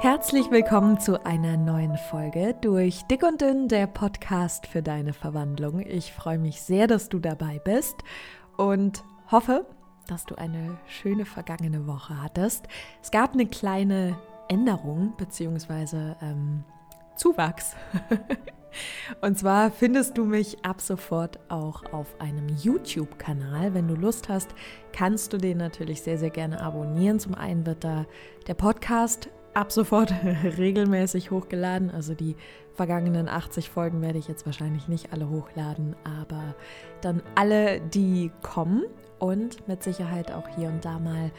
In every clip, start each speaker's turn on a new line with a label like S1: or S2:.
S1: Herzlich willkommen zu einer neuen Folge durch Dick und Dünn, der Podcast für deine Verwandlung. Ich freue mich sehr, dass du dabei bist und hoffe, dass du eine schöne vergangene Woche hattest. Es gab eine kleine Änderung bzw. Ähm, Zuwachs. Und zwar findest du mich ab sofort auch auf einem YouTube-Kanal. Wenn du Lust hast, kannst du den natürlich sehr, sehr gerne abonnieren. Zum einen wird da der Podcast ab sofort regelmäßig hochgeladen. Also die vergangenen 80 Folgen werde ich jetzt wahrscheinlich nicht alle hochladen, aber dann alle, die kommen und mit Sicherheit auch hier und da mal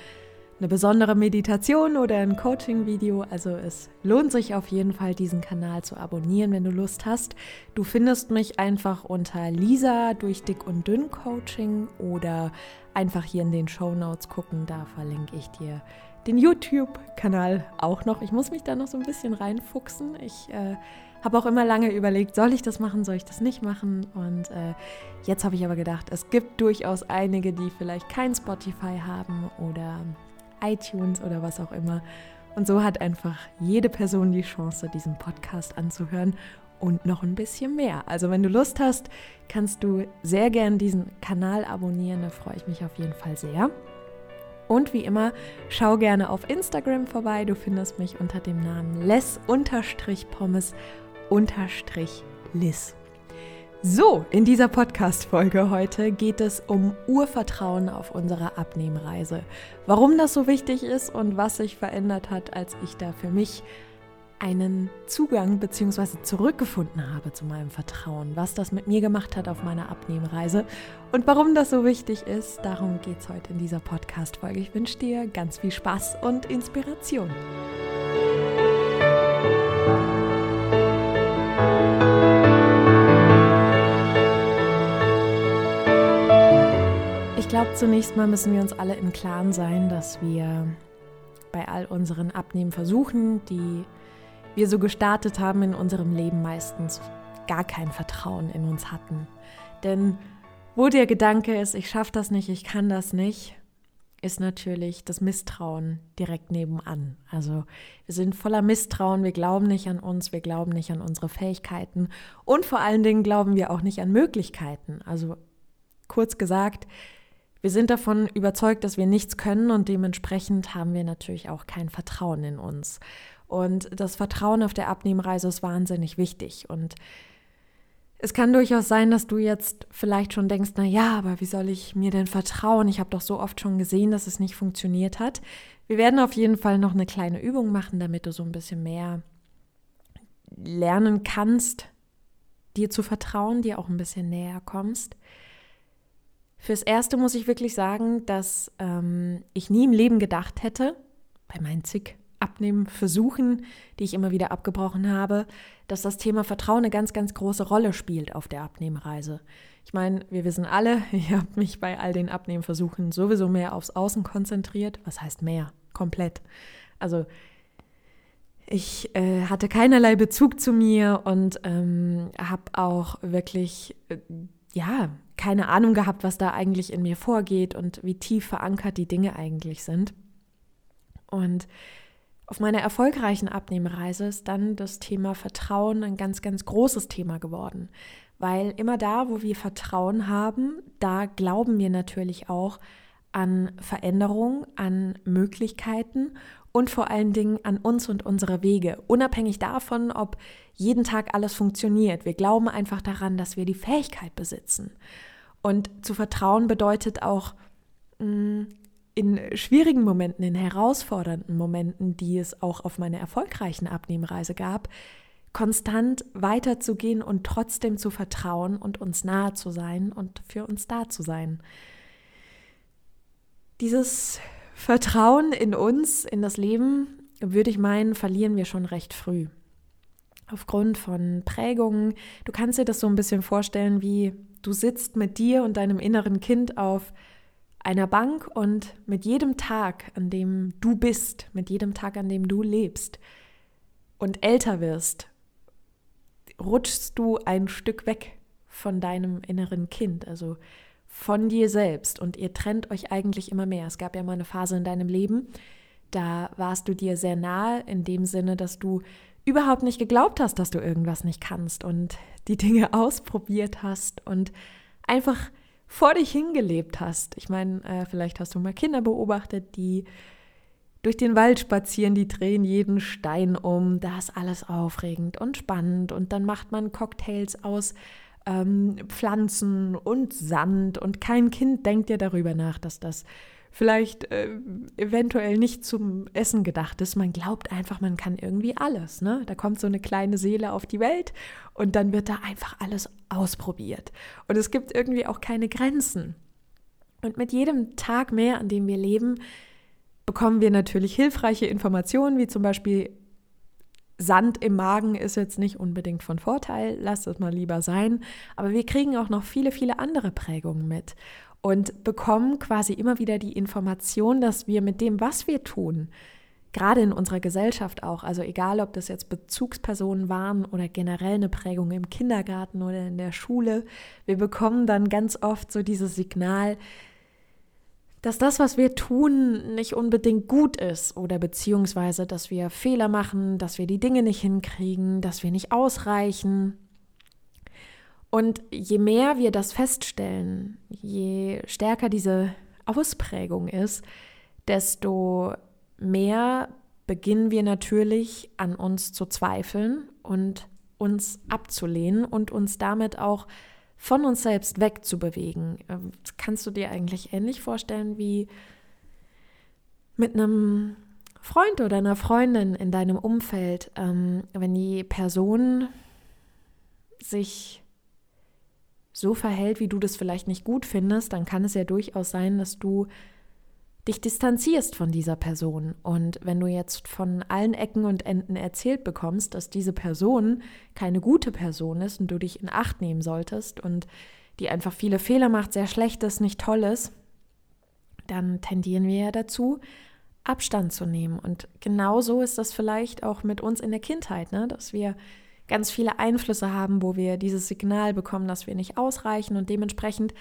S1: eine besondere Meditation oder ein Coaching-Video. Also es lohnt sich auf jeden Fall, diesen Kanal zu abonnieren, wenn du Lust hast. Du findest mich einfach unter Lisa durch Dick und Dünn Coaching oder einfach hier in den Show Notes gucken. Da verlinke ich dir den YouTube-Kanal auch noch. Ich muss mich da noch so ein bisschen reinfuchsen. Ich äh, habe auch immer lange überlegt, soll ich das machen, soll ich das nicht machen? Und äh, jetzt habe ich aber gedacht, es gibt durchaus einige, die vielleicht kein Spotify haben oder iTunes oder was auch immer. Und so hat einfach jede Person die Chance, diesen Podcast anzuhören und noch ein bisschen mehr. Also wenn du Lust hast, kannst du sehr gern diesen Kanal abonnieren, da freue ich mich auf jeden Fall sehr. Und wie immer, schau gerne auf Instagram vorbei. Du findest mich unter dem Namen les-pommes-liss. So, in dieser Podcast-Folge heute geht es um Urvertrauen auf unserer Abnehmreise. Warum das so wichtig ist und was sich verändert hat, als ich da für mich einen Zugang bzw. zurückgefunden habe zu meinem Vertrauen, was das mit mir gemacht hat auf meiner Abnehmreise und warum das so wichtig ist, darum geht es heute in dieser Podcast-Folge. Ich wünsche dir ganz viel Spaß und Inspiration. Ich glaube, zunächst mal müssen wir uns alle im Klaren sein, dass wir bei all unseren Abnehmversuchen, die wir so gestartet haben in unserem Leben meistens gar kein Vertrauen in uns hatten. Denn wo der Gedanke ist, ich schaffe das nicht, ich kann das nicht, ist natürlich das Misstrauen direkt nebenan. Also wir sind voller Misstrauen, wir glauben nicht an uns, wir glauben nicht an unsere Fähigkeiten und vor allen Dingen glauben wir auch nicht an Möglichkeiten. Also kurz gesagt, wir sind davon überzeugt, dass wir nichts können und dementsprechend haben wir natürlich auch kein Vertrauen in uns. Und das Vertrauen auf der Abnehmreise ist wahnsinnig wichtig. Und es kann durchaus sein, dass du jetzt vielleicht schon denkst, na ja, aber wie soll ich mir denn vertrauen? Ich habe doch so oft schon gesehen, dass es nicht funktioniert hat. Wir werden auf jeden Fall noch eine kleine Übung machen, damit du so ein bisschen mehr lernen kannst, dir zu vertrauen, dir auch ein bisschen näher kommst. Fürs Erste muss ich wirklich sagen, dass ähm, ich nie im Leben gedacht hätte, bei meinen zig Abnehmen versuchen, die ich immer wieder abgebrochen habe, dass das Thema Vertrauen eine ganz, ganz große Rolle spielt auf der Abnehmreise. Ich meine, wir wissen alle, ich habe mich bei all den Abnehmversuchen sowieso mehr aufs Außen konzentriert. Was heißt mehr? Komplett. Also ich äh, hatte keinerlei Bezug zu mir und ähm, habe auch wirklich, äh, ja, keine Ahnung gehabt, was da eigentlich in mir vorgeht und wie tief verankert die Dinge eigentlich sind. Und auf meiner erfolgreichen Abnehmreise ist dann das Thema Vertrauen ein ganz, ganz großes Thema geworden. Weil immer da, wo wir Vertrauen haben, da glauben wir natürlich auch an Veränderung, an Möglichkeiten und vor allen Dingen an uns und unsere Wege, unabhängig davon, ob jeden Tag alles funktioniert. Wir glauben einfach daran, dass wir die Fähigkeit besitzen. Und zu vertrauen bedeutet auch, mm, in schwierigen Momenten, in herausfordernden Momenten, die es auch auf meiner erfolgreichen Abnehmreise gab, konstant weiterzugehen und trotzdem zu vertrauen und uns nahe zu sein und für uns da zu sein. Dieses Vertrauen in uns, in das Leben, würde ich meinen, verlieren wir schon recht früh. Aufgrund von Prägungen. Du kannst dir das so ein bisschen vorstellen, wie du sitzt mit dir und deinem inneren Kind auf einer Bank und mit jedem Tag, an dem du bist, mit jedem Tag, an dem du lebst und älter wirst, rutschst du ein Stück weg von deinem inneren Kind, also von dir selbst und ihr trennt euch eigentlich immer mehr. Es gab ja mal eine Phase in deinem Leben, Da warst du dir sehr nahe in dem Sinne, dass du überhaupt nicht geglaubt hast, dass du irgendwas nicht kannst und die Dinge ausprobiert hast und einfach vor dich hingelebt hast. Ich meine, äh, vielleicht hast du mal Kinder beobachtet, die durch den Wald spazieren, die drehen jeden Stein um. Da ist alles aufregend und spannend. Und dann macht man Cocktails aus ähm, Pflanzen und Sand. Und kein Kind denkt ja darüber nach, dass das vielleicht äh, eventuell nicht zum Essen gedacht ist. Man glaubt einfach, man kann irgendwie alles. Ne? Da kommt so eine kleine Seele auf die Welt und dann wird da einfach alles ausprobiert. Und es gibt irgendwie auch keine Grenzen. Und mit jedem Tag mehr, an dem wir leben, bekommen wir natürlich hilfreiche Informationen, wie zum Beispiel Sand im Magen ist jetzt nicht unbedingt von Vorteil, lasst es mal lieber sein. Aber wir kriegen auch noch viele, viele andere Prägungen mit und bekommen quasi immer wieder die Information, dass wir mit dem, was wir tun, gerade in unserer Gesellschaft auch, also egal ob das jetzt Bezugspersonen waren oder generell eine Prägung im Kindergarten oder in der Schule, wir bekommen dann ganz oft so dieses Signal, dass das, was wir tun, nicht unbedingt gut ist oder beziehungsweise, dass wir Fehler machen, dass wir die Dinge nicht hinkriegen, dass wir nicht ausreichen. Und je mehr wir das feststellen, je stärker diese Ausprägung ist, desto mehr beginnen wir natürlich an uns zu zweifeln und uns abzulehnen und uns damit auch von uns selbst wegzubewegen. Ähm, das kannst du dir eigentlich ähnlich vorstellen wie mit einem Freund oder einer Freundin in deinem Umfeld, ähm, wenn die Person sich so verhält, wie du das vielleicht nicht gut findest, dann kann es ja durchaus sein, dass du dich distanzierst von dieser Person. Und wenn du jetzt von allen Ecken und Enden erzählt bekommst, dass diese Person keine gute Person ist und du dich in Acht nehmen solltest und die einfach viele Fehler macht, sehr schlecht ist, nicht toll ist, dann tendieren wir ja dazu, Abstand zu nehmen. Und genauso ist das vielleicht auch mit uns in der Kindheit, ne? dass wir ganz viele Einflüsse haben, wo wir dieses Signal bekommen, dass wir nicht ausreichen und dementsprechend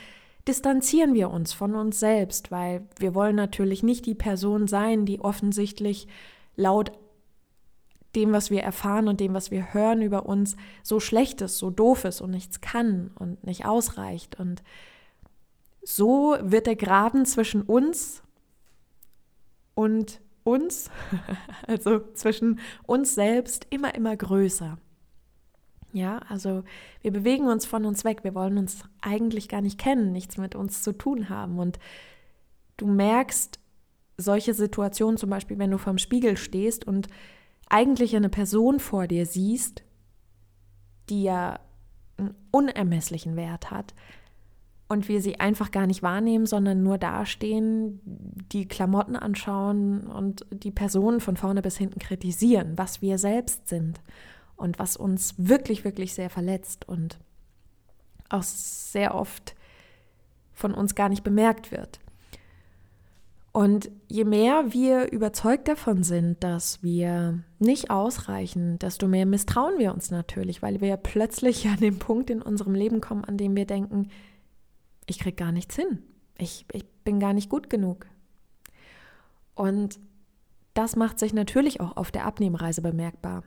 S1: distanzieren wir uns von uns selbst, weil wir wollen natürlich nicht die Person sein, die offensichtlich laut dem, was wir erfahren und dem, was wir hören über uns, so schlecht ist, so doof ist und nichts kann und nicht ausreicht. Und so wird der Graben zwischen uns und uns, also zwischen uns selbst, immer, immer größer. Ja, also wir bewegen uns von uns weg. Wir wollen uns eigentlich gar nicht kennen, nichts mit uns zu tun haben. Und du merkst solche Situationen, zum Beispiel, wenn du vorm Spiegel stehst und eigentlich eine Person vor dir siehst, die ja einen unermesslichen Wert hat und wir sie einfach gar nicht wahrnehmen, sondern nur dastehen, die Klamotten anschauen und die Person von vorne bis hinten kritisieren, was wir selbst sind und was uns wirklich, wirklich sehr verletzt und auch sehr oft von uns gar nicht bemerkt wird. Und je mehr wir überzeugt davon sind, dass wir nicht ausreichen, desto mehr misstrauen wir uns natürlich, weil wir plötzlich an den Punkt in unserem Leben kommen, an dem wir denken, ich krieg gar nichts hin. Ich, ich bin gar nicht gut genug. Und das macht sich natürlich auch auf der Abnehmreise bemerkbar.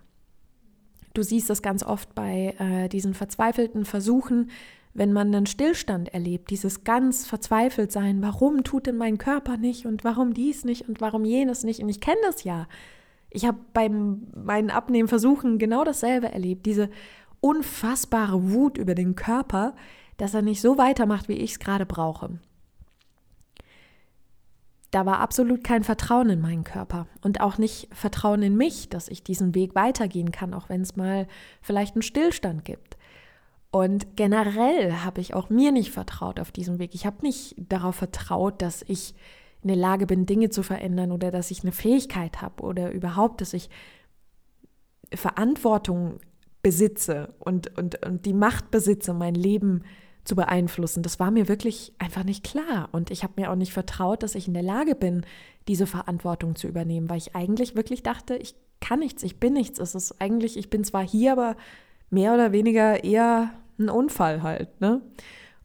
S1: Du siehst das ganz oft bei äh, diesen verzweifelten Versuchen, wenn man einen Stillstand erlebt, dieses ganz verzweifelt sein, warum tut denn mein Körper nicht und warum dies nicht und warum jenes nicht. Und ich kenne das ja. Ich habe bei meinen Abnehmversuchen genau dasselbe erlebt, diese unfassbare Wut über den Körper, dass er nicht so weitermacht, wie ich es gerade brauche da war absolut kein Vertrauen in meinen Körper und auch nicht Vertrauen in mich, dass ich diesen Weg weitergehen kann, auch wenn es mal vielleicht einen Stillstand gibt. Und generell habe ich auch mir nicht vertraut auf diesem Weg. Ich habe nicht darauf vertraut, dass ich in der Lage bin, Dinge zu verändern oder dass ich eine Fähigkeit habe oder überhaupt, dass ich Verantwortung besitze und, und, und die Macht besitze, mein Leben zu zu beeinflussen. Das war mir wirklich einfach nicht klar. Und ich habe mir auch nicht vertraut, dass ich in der Lage bin, diese Verantwortung zu übernehmen, weil ich eigentlich wirklich dachte, ich kann nichts, ich bin nichts. Es ist eigentlich, ich bin zwar hier, aber mehr oder weniger eher ein Unfall halt. Ne?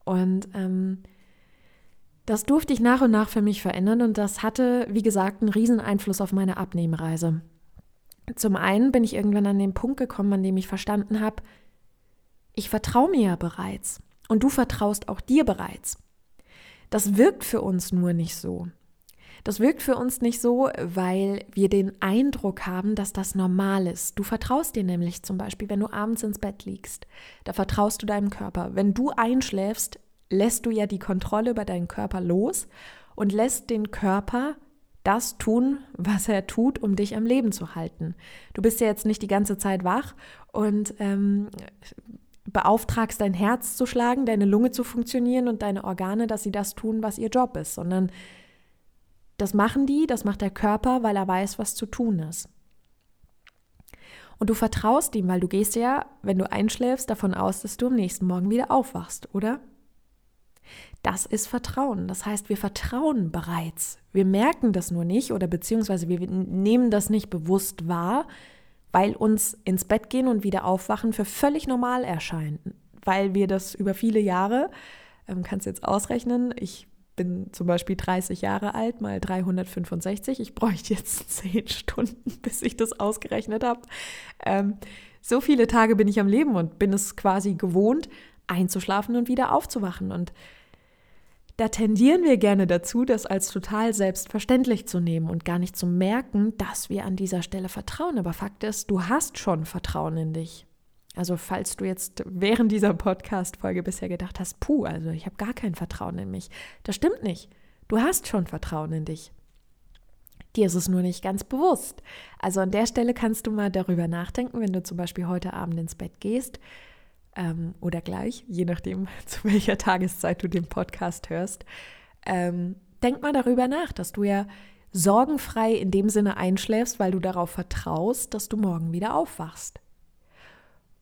S1: Und ähm, Das durfte ich nach und nach für mich verändern und das hatte, wie gesagt, einen riesen Einfluss auf meine Abnehmreise. Zum einen bin ich irgendwann an den Punkt gekommen, an dem ich verstanden habe, ich vertraue mir ja bereits und du vertraust auch dir bereits. Das wirkt für uns nur nicht so. Das wirkt für uns nicht so, weil wir den Eindruck haben, dass das normal ist. Du vertraust dir nämlich zum Beispiel, wenn du abends ins Bett liegst, da vertraust du deinem Körper. Wenn du einschläfst, lässt du ja die Kontrolle über deinen Körper los und lässt den Körper das tun, was er tut, um dich am Leben zu halten. Du bist ja jetzt nicht die ganze Zeit wach und ähm, beauftragst dein Herz zu schlagen, deine Lunge zu funktionieren und deine Organe, dass sie das tun, was ihr Job ist, sondern das machen die, das macht der Körper, weil er weiß, was zu tun ist. Und du vertraust ihm, weil du gehst ja, wenn du einschläfst, davon aus, dass du am nächsten Morgen wieder aufwachst, oder? Das ist Vertrauen. Das heißt, wir vertrauen bereits. Wir merken das nur nicht oder beziehungsweise wir nehmen das nicht bewusst wahr, weil uns ins Bett gehen und wieder aufwachen für völlig normal erscheint. Weil wir das über viele Jahre, ähm, kannst jetzt ausrechnen, ich bin zum Beispiel 30 Jahre alt, mal 365. Ich bräuchte jetzt 10 Stunden, bis ich das ausgerechnet habe. Ähm, so viele Tage bin ich am Leben und bin es quasi gewohnt, einzuschlafen und wieder aufzuwachen. Und da tendieren wir gerne dazu, das als total selbstverständlich zu nehmen und gar nicht zu merken, dass wir an dieser Stelle vertrauen. Aber Fakt ist, du hast schon Vertrauen in dich. Also falls du jetzt während dieser Podcast-Folge bisher gedacht hast, puh, also ich habe gar kein Vertrauen in mich. Das stimmt nicht. Du hast schon Vertrauen in dich. Dir ist es nur nicht ganz bewusst. Also an der Stelle kannst du mal darüber nachdenken, wenn du zum Beispiel heute Abend ins Bett gehst ähm, oder gleich, je nachdem, zu welcher Tageszeit du den Podcast hörst. Ähm, denk mal darüber nach, dass du ja sorgenfrei in dem Sinne einschläfst, weil du darauf vertraust, dass du morgen wieder aufwachst.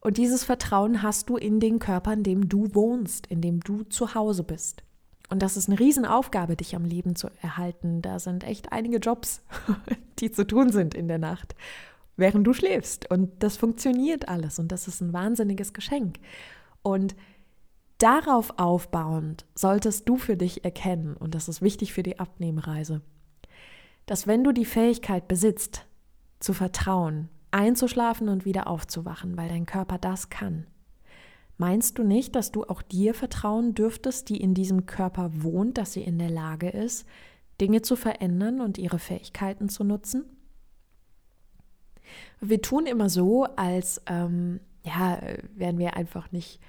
S1: Und dieses Vertrauen hast du in den Körper, in dem du wohnst, in dem du zu Hause bist. Und das ist eine Riesenaufgabe, dich am Leben zu erhalten. Da sind echt einige Jobs, die zu tun sind in der Nacht, während du schläfst. Und das funktioniert alles und das ist ein wahnsinniges Geschenk. Und darauf aufbauend solltest du für dich erkennen, und das ist wichtig für die Abnehmreise, dass wenn du die Fähigkeit besitzt, zu vertrauen, einzuschlafen und wieder aufzuwachen, weil dein Körper das kann. Meinst du nicht, dass du auch dir vertrauen dürftest, die in diesem Körper wohnt, dass sie in der Lage ist, Dinge zu verändern und ihre Fähigkeiten zu nutzen? Wir tun immer so, als ähm, ja, wären wir einfach nicht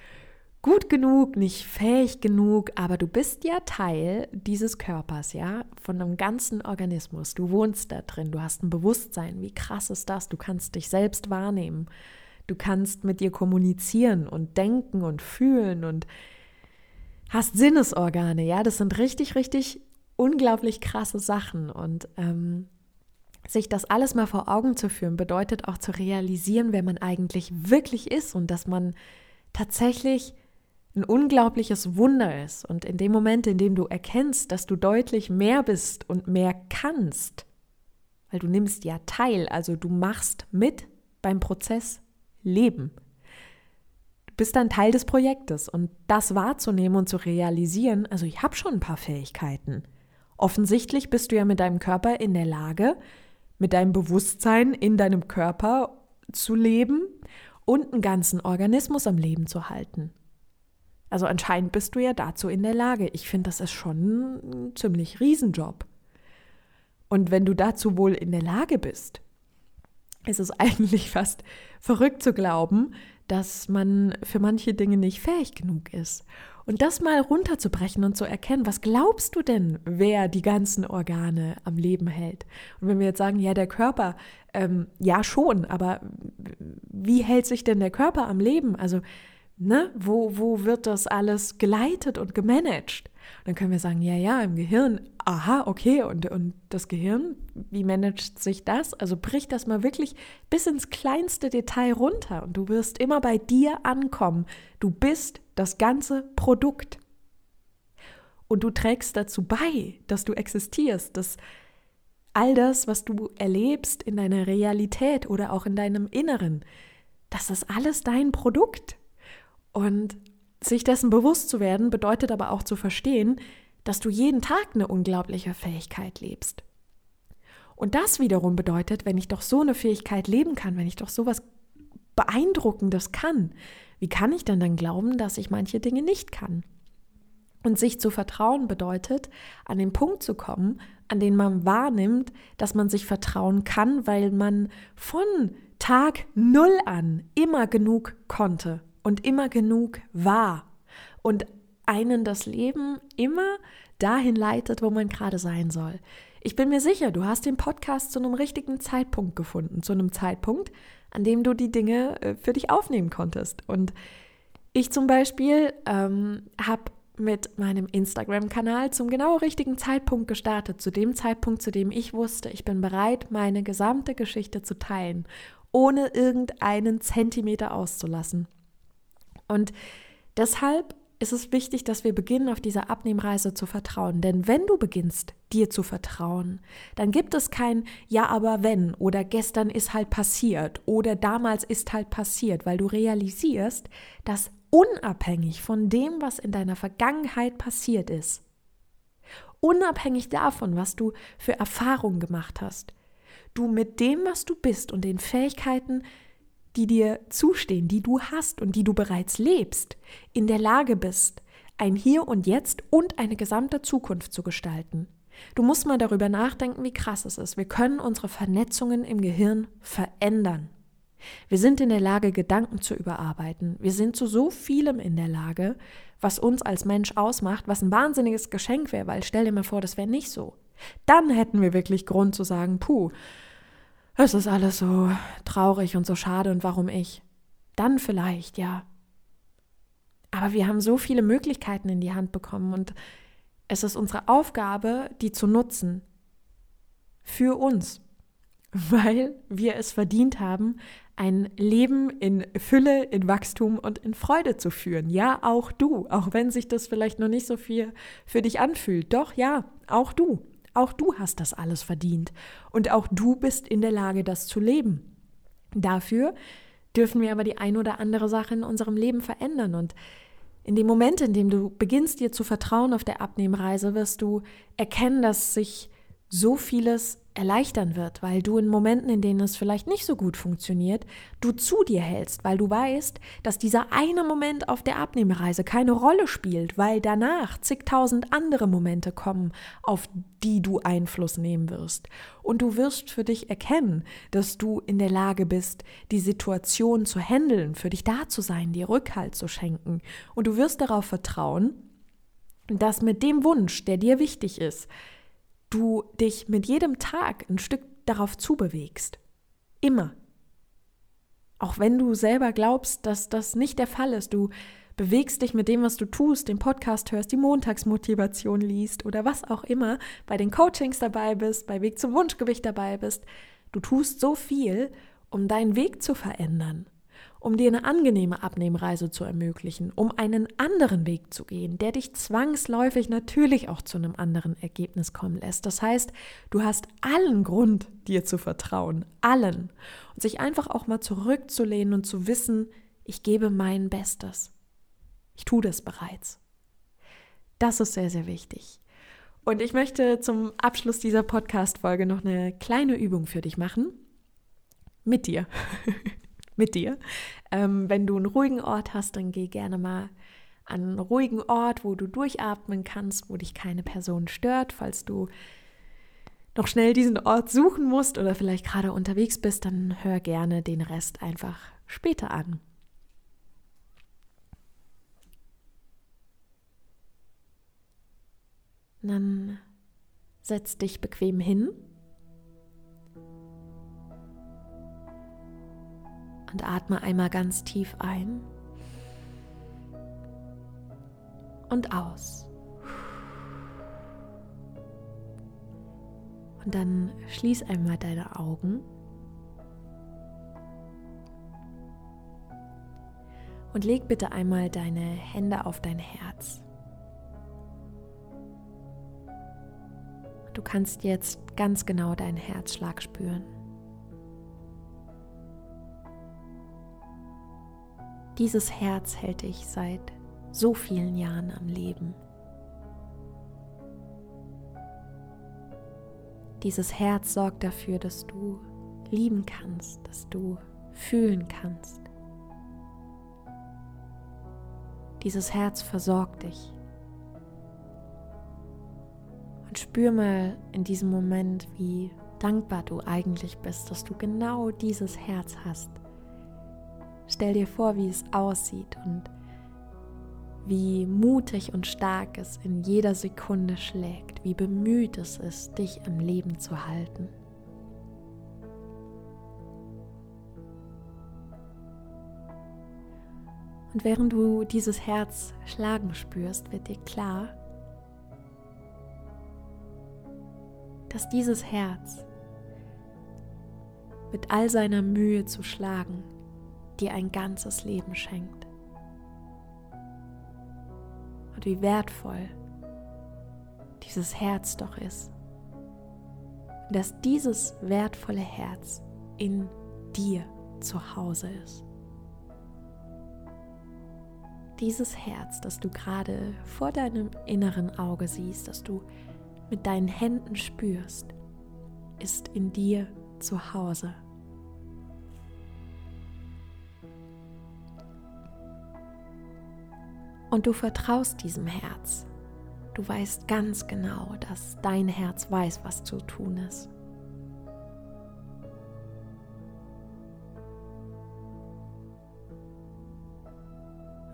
S1: gut genug, nicht fähig genug, aber du bist ja Teil dieses Körpers, ja, von einem ganzen Organismus. Du wohnst da drin, du hast ein Bewusstsein. Wie krass ist das? Du kannst dich selbst wahrnehmen. Du kannst mit dir kommunizieren und denken und fühlen und hast Sinnesorgane, ja, das sind richtig, richtig unglaublich krasse Sachen und ähm, sich das alles mal vor Augen zu führen, bedeutet auch zu realisieren, wer man eigentlich wirklich ist und dass man tatsächlich ein unglaubliches Wunder ist. Und in dem Moment, in dem du erkennst, dass du deutlich mehr bist und mehr kannst, weil du nimmst ja teil, also du machst mit beim Prozess Leben. Du bist ein Teil des Projektes und das wahrzunehmen und zu realisieren, also ich habe schon ein paar Fähigkeiten. Offensichtlich bist du ja mit deinem Körper in der Lage, mit deinem Bewusstsein in deinem Körper zu leben und einen ganzen Organismus am Leben zu halten. Also anscheinend bist du ja dazu in der Lage. Ich finde, das ist schon ein ziemlich Riesenjob. Und wenn du dazu wohl in der Lage bist, ist es eigentlich fast verrückt zu glauben, dass man für manche Dinge nicht fähig genug ist. Und das mal runterzubrechen und zu erkennen, was glaubst du denn, wer die ganzen Organe am Leben hält? Und wenn wir jetzt sagen, ja, der Körper, ähm, ja schon, aber wie hält sich denn der Körper am Leben? Also Ne? Wo, wo wird das alles geleitet und gemanagt? Dann können wir sagen, ja, ja, im Gehirn, aha, okay, und, und das Gehirn, wie managt sich das? Also brich das mal wirklich bis ins kleinste Detail runter und du wirst immer bei dir ankommen. Du bist das ganze Produkt. Und du trägst dazu bei, dass du existierst, dass all das, was du erlebst in deiner Realität oder auch in deinem Inneren, das ist alles dein Produkt. Und sich dessen bewusst zu werden, bedeutet aber auch zu verstehen, dass du jeden Tag eine unglaubliche Fähigkeit lebst. Und das wiederum bedeutet, wenn ich doch so eine Fähigkeit leben kann, wenn ich doch sowas Beeindruckendes kann, wie kann ich denn dann glauben, dass ich manche Dinge nicht kann? Und sich zu vertrauen bedeutet, an den Punkt zu kommen, an den man wahrnimmt, dass man sich vertrauen kann, weil man von Tag Null an immer genug konnte und immer genug war und einen das Leben immer dahin leitet, wo man gerade sein soll. Ich bin mir sicher, du hast den Podcast zu einem richtigen Zeitpunkt gefunden, zu einem Zeitpunkt, an dem du die Dinge äh, für dich aufnehmen konntest. Und ich zum Beispiel ähm, habe mit meinem Instagram-Kanal zum genau richtigen Zeitpunkt gestartet, zu dem Zeitpunkt, zu dem ich wusste, ich bin bereit, meine gesamte Geschichte zu teilen, ohne irgendeinen Zentimeter auszulassen. Und deshalb ist es wichtig, dass wir beginnen, auf dieser Abnehmreise zu vertrauen. Denn wenn du beginnst, dir zu vertrauen, dann gibt es kein Ja, aber wenn oder gestern ist halt passiert oder damals ist halt passiert, weil du realisierst, dass unabhängig von dem, was in deiner Vergangenheit passiert ist, unabhängig davon, was du für Erfahrungen gemacht hast, du mit dem, was du bist und den Fähigkeiten, die dir zustehen, die du hast und die du bereits lebst, in der Lage bist, ein Hier und Jetzt und eine gesamte Zukunft zu gestalten. Du musst mal darüber nachdenken, wie krass es ist. Wir können unsere Vernetzungen im Gehirn verändern. Wir sind in der Lage, Gedanken zu überarbeiten. Wir sind zu so vielem in der Lage, was uns als Mensch ausmacht, was ein wahnsinniges Geschenk wäre, weil stell dir mal vor, das wäre nicht so. Dann hätten wir wirklich Grund zu sagen, puh, es ist alles so traurig und so schade und warum ich? Dann vielleicht, ja. Aber wir haben so viele Möglichkeiten in die Hand bekommen und es ist unsere Aufgabe, die zu nutzen. Für uns. Weil wir es verdient haben, ein Leben in Fülle, in Wachstum und in Freude zu führen. Ja, auch du, auch wenn sich das vielleicht noch nicht so viel für dich anfühlt. Doch, ja, auch du. Auch du hast das alles verdient. Und auch du bist in der Lage, das zu leben. Dafür dürfen wir aber die ein oder andere Sache in unserem Leben verändern. Und in dem Moment, in dem du beginnst, dir zu vertrauen auf der Abnehmreise, wirst du erkennen, dass sich so vieles erleichtern wird, weil du in Momenten, in denen es vielleicht nicht so gut funktioniert, du zu dir hältst, weil du weißt, dass dieser eine Moment auf der Abnehmreise keine Rolle spielt, weil danach zigtausend andere Momente kommen, auf die du Einfluss nehmen wirst. Und du wirst für dich erkennen, dass du in der Lage bist, die Situation zu handeln, für dich da zu sein, dir Rückhalt zu schenken. Und du wirst darauf vertrauen, dass mit dem Wunsch, der dir wichtig ist, du dich mit jedem Tag ein Stück darauf zubewegst. Immer. Auch wenn du selber glaubst, dass das nicht der Fall ist, du bewegst dich mit dem, was du tust, den Podcast hörst, die Montagsmotivation liest oder was auch immer, bei den Coachings dabei bist, bei Weg zum Wunschgewicht dabei bist. Du tust so viel, um deinen Weg zu verändern um dir eine angenehme Abnehmreise zu ermöglichen, um einen anderen Weg zu gehen, der dich zwangsläufig natürlich auch zu einem anderen Ergebnis kommen lässt. Das heißt, du hast allen Grund, dir zu vertrauen, allen. Und sich einfach auch mal zurückzulehnen und zu wissen, ich gebe mein Bestes. Ich tue das bereits. Das ist sehr, sehr wichtig. Und ich möchte zum Abschluss dieser Podcast-Folge noch eine kleine Übung für dich machen. Mit dir. mit dir. Ähm, wenn du einen ruhigen Ort hast, dann geh gerne mal an einen ruhigen Ort, wo du durchatmen kannst, wo dich keine Person stört. Falls du noch schnell diesen Ort suchen musst oder vielleicht gerade unterwegs bist, dann hör gerne den Rest einfach später an. Dann setz dich bequem hin und atme einmal ganz tief ein und aus. Und dann schließ einmal deine Augen und leg bitte einmal deine Hände auf dein Herz. Du kannst jetzt ganz genau deinen Herzschlag spüren. Dieses Herz hält dich seit so vielen Jahren am Leben. Dieses Herz sorgt dafür, dass du lieben kannst, dass du fühlen kannst. Dieses Herz versorgt dich. Und spür mal in diesem Moment, wie dankbar du eigentlich bist, dass du genau dieses Herz hast. Stell dir vor, wie es aussieht und wie mutig und stark es in jeder Sekunde schlägt, wie bemüht es ist, dich am Leben zu halten. Und während du dieses Herz schlagen spürst, wird dir klar, dass dieses Herz mit all seiner Mühe zu schlagen dir ein ganzes Leben schenkt. Und wie wertvoll dieses Herz doch ist. Und dass dieses wertvolle Herz in dir zu Hause ist. Dieses Herz, das du gerade vor deinem inneren Auge siehst, das du mit deinen Händen spürst, ist in dir zu Hause. Und du vertraust diesem Herz. Du weißt ganz genau, dass dein Herz weiß, was zu tun ist.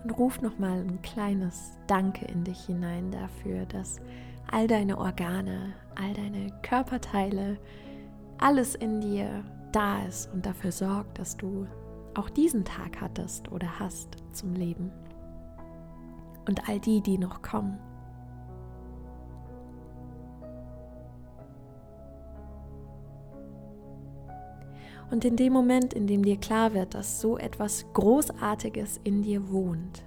S1: Und ruf nochmal ein kleines Danke in dich hinein dafür, dass all deine Organe, all deine Körperteile, alles in dir da ist und dafür sorgt, dass du auch diesen Tag hattest oder hast zum Leben. Und all die, die noch kommen. Und in dem Moment, in dem dir klar wird, dass so etwas Großartiges in dir wohnt,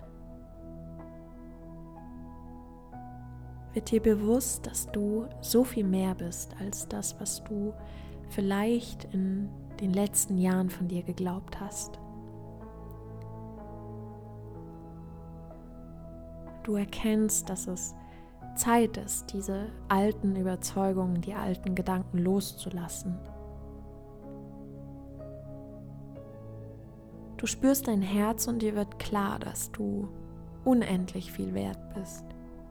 S1: wird dir bewusst, dass du so viel mehr bist als das, was du vielleicht in den letzten Jahren von dir geglaubt hast. Du erkennst, dass es Zeit ist, diese alten Überzeugungen, die alten Gedanken loszulassen. Du spürst dein Herz und dir wird klar, dass du unendlich viel wert bist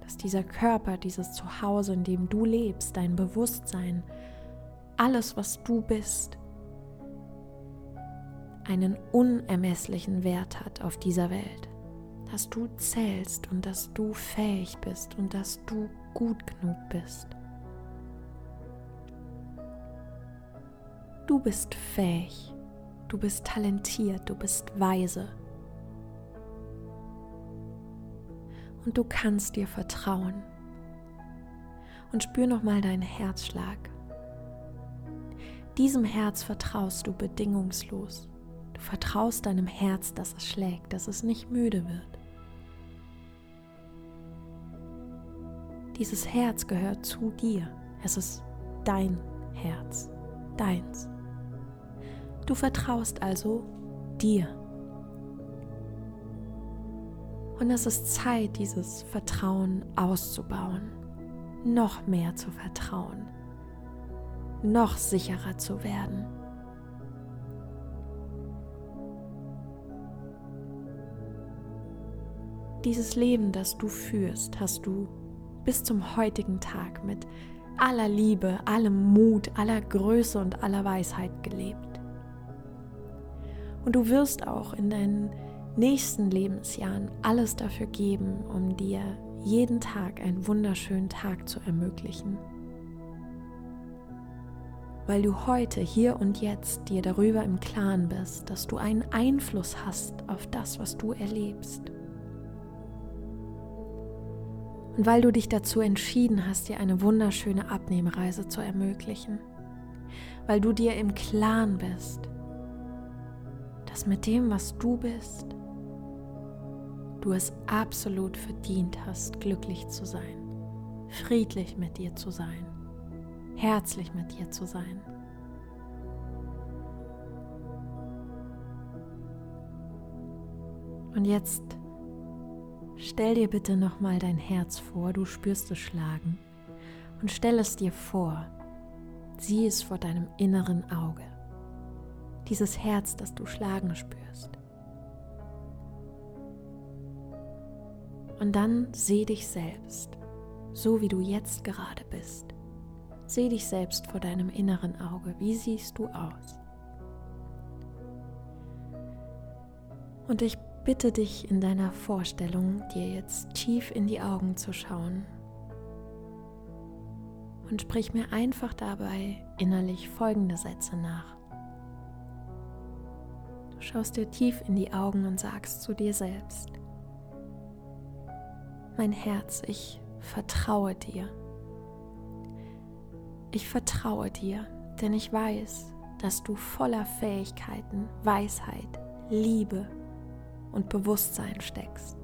S1: dass dieser Körper, dieses Zuhause, in dem du lebst, dein Bewusstsein, alles, was du bist, einen unermesslichen Wert hat auf dieser Welt. Dass du zählst und dass du fähig bist und dass du gut genug bist. Du bist fähig, du bist talentiert, du bist weise. und du kannst dir vertrauen. Und spür nochmal deinen Herzschlag. Diesem Herz vertraust du bedingungslos. Du vertraust deinem Herz, dass es schlägt, dass es nicht müde wird. Dieses Herz gehört zu dir. Es ist dein Herz, deins. Du vertraust also dir. Und es ist Zeit, dieses Vertrauen auszubauen, noch mehr zu vertrauen, noch sicherer zu werden. Dieses Leben, das du führst, hast du bis zum heutigen Tag mit aller Liebe, allem Mut, aller Größe und aller Weisheit gelebt. Und du wirst auch in deinen nächsten Lebensjahren alles dafür geben, um dir jeden Tag einen wunderschönen Tag zu ermöglichen. Weil du heute, hier und jetzt dir darüber im Klaren bist, dass du einen Einfluss hast auf das, was du erlebst. Und weil du dich dazu entschieden hast, dir eine wunderschöne Abnehmreise zu ermöglichen. Weil du dir im Klaren bist, dass mit dem, was du bist, du es absolut verdient hast, glücklich zu sein, friedlich mit dir zu sein, herzlich mit dir zu sein. Und jetzt stell dir bitte nochmal dein Herz vor, du spürst es schlagen und stell es dir vor. Sieh es vor deinem inneren Auge. Dieses Herz, das du schlagen spürst. Und dann seh dich selbst, so wie du jetzt gerade bist. Seh dich selbst vor deinem inneren Auge. Wie siehst du aus? Und ich bitte dich in deiner Vorstellung, dir jetzt tief in die Augen zu schauen und sprich mir einfach dabei innerlich folgende Sätze nach. Du schaust dir tief in die Augen und sagst zu dir selbst, mein Herz, ich vertraue dir. Ich vertraue dir, denn ich weiß, dass du voller Fähigkeiten, Weisheit, Liebe und Bewusstsein steckst.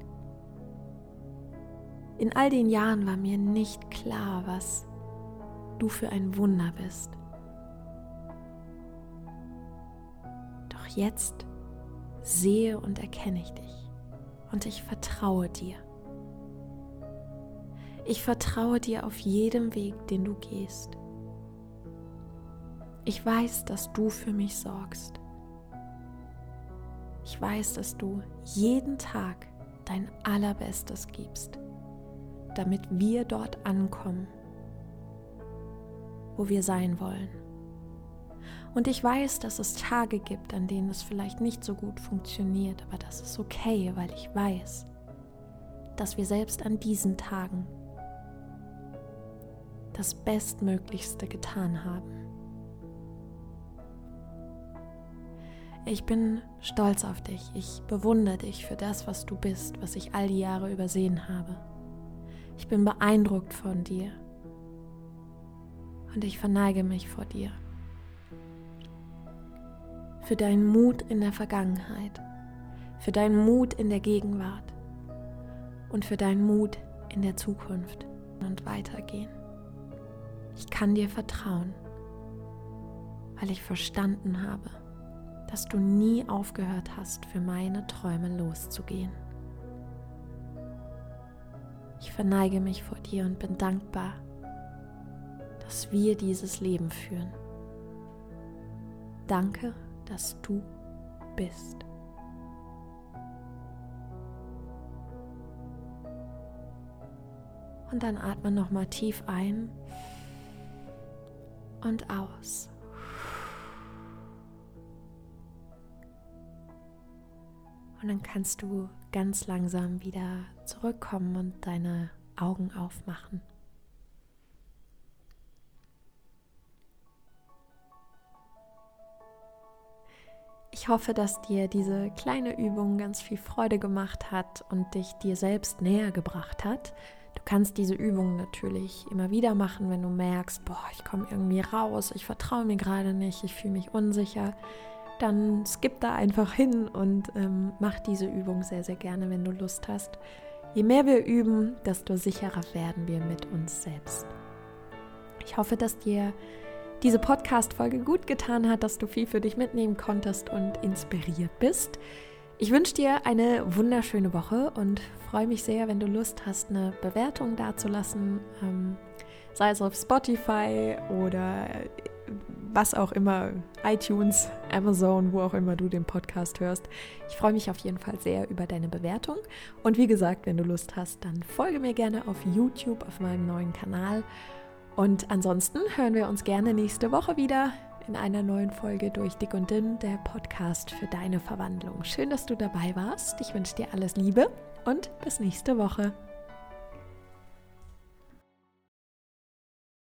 S1: In all den Jahren war mir nicht klar, was du für ein Wunder bist. Doch jetzt sehe und erkenne ich dich und ich vertraue dir. Ich vertraue dir auf jedem Weg, den du gehst. Ich weiß, dass du für mich sorgst. Ich weiß, dass du jeden Tag dein Allerbestes gibst, damit wir dort ankommen, wo wir sein wollen. Und ich weiß, dass es Tage gibt, an denen es vielleicht nicht so gut funktioniert, aber das ist okay, weil ich weiß, dass wir selbst an diesen Tagen das Bestmöglichste getan haben. Ich bin stolz auf dich. Ich bewundere dich für das, was du bist, was ich all die Jahre übersehen habe. Ich bin beeindruckt von dir. Und ich verneige mich vor dir. Für deinen Mut in der Vergangenheit, für deinen Mut in der Gegenwart und für deinen Mut in der Zukunft und weitergehen. Ich kann dir vertrauen, weil ich verstanden habe, dass du nie aufgehört hast, für meine Träume loszugehen. Ich verneige mich vor dir und bin dankbar, dass wir dieses Leben führen. Danke, dass du bist. Und dann atme noch mal tief ein und aus. Dann kannst du ganz langsam wieder zurückkommen und deine Augen aufmachen. Ich hoffe, dass dir diese kleine Übung ganz viel Freude gemacht hat und dich dir selbst näher gebracht hat. Du kannst diese Übung natürlich immer wieder machen, wenn du merkst, boah, ich komme irgendwie raus, ich vertraue mir gerade nicht, ich fühle mich unsicher dann skip da einfach hin und ähm, mach diese Übung sehr, sehr gerne, wenn du Lust hast. Je mehr wir üben, desto sicherer werden wir mit uns selbst. Ich hoffe, dass dir diese Podcast-Folge gut getan hat, dass du viel für dich mitnehmen konntest und inspiriert bist. Ich wünsche dir eine wunderschöne Woche und freue mich sehr, wenn du Lust hast, eine Bewertung dazulassen, ähm, sei es auf Spotify oder was auch immer, iTunes, Amazon, wo auch immer du den Podcast hörst. Ich freue mich auf jeden Fall sehr über deine Bewertung. Und wie gesagt, wenn du Lust hast, dann folge mir gerne auf YouTube, auf meinem neuen Kanal. Und ansonsten hören wir uns gerne nächste Woche wieder in einer neuen Folge durch Dick und Dünn, der Podcast für deine Verwandlung. Schön, dass du dabei warst. Ich wünsche dir alles Liebe und bis nächste Woche.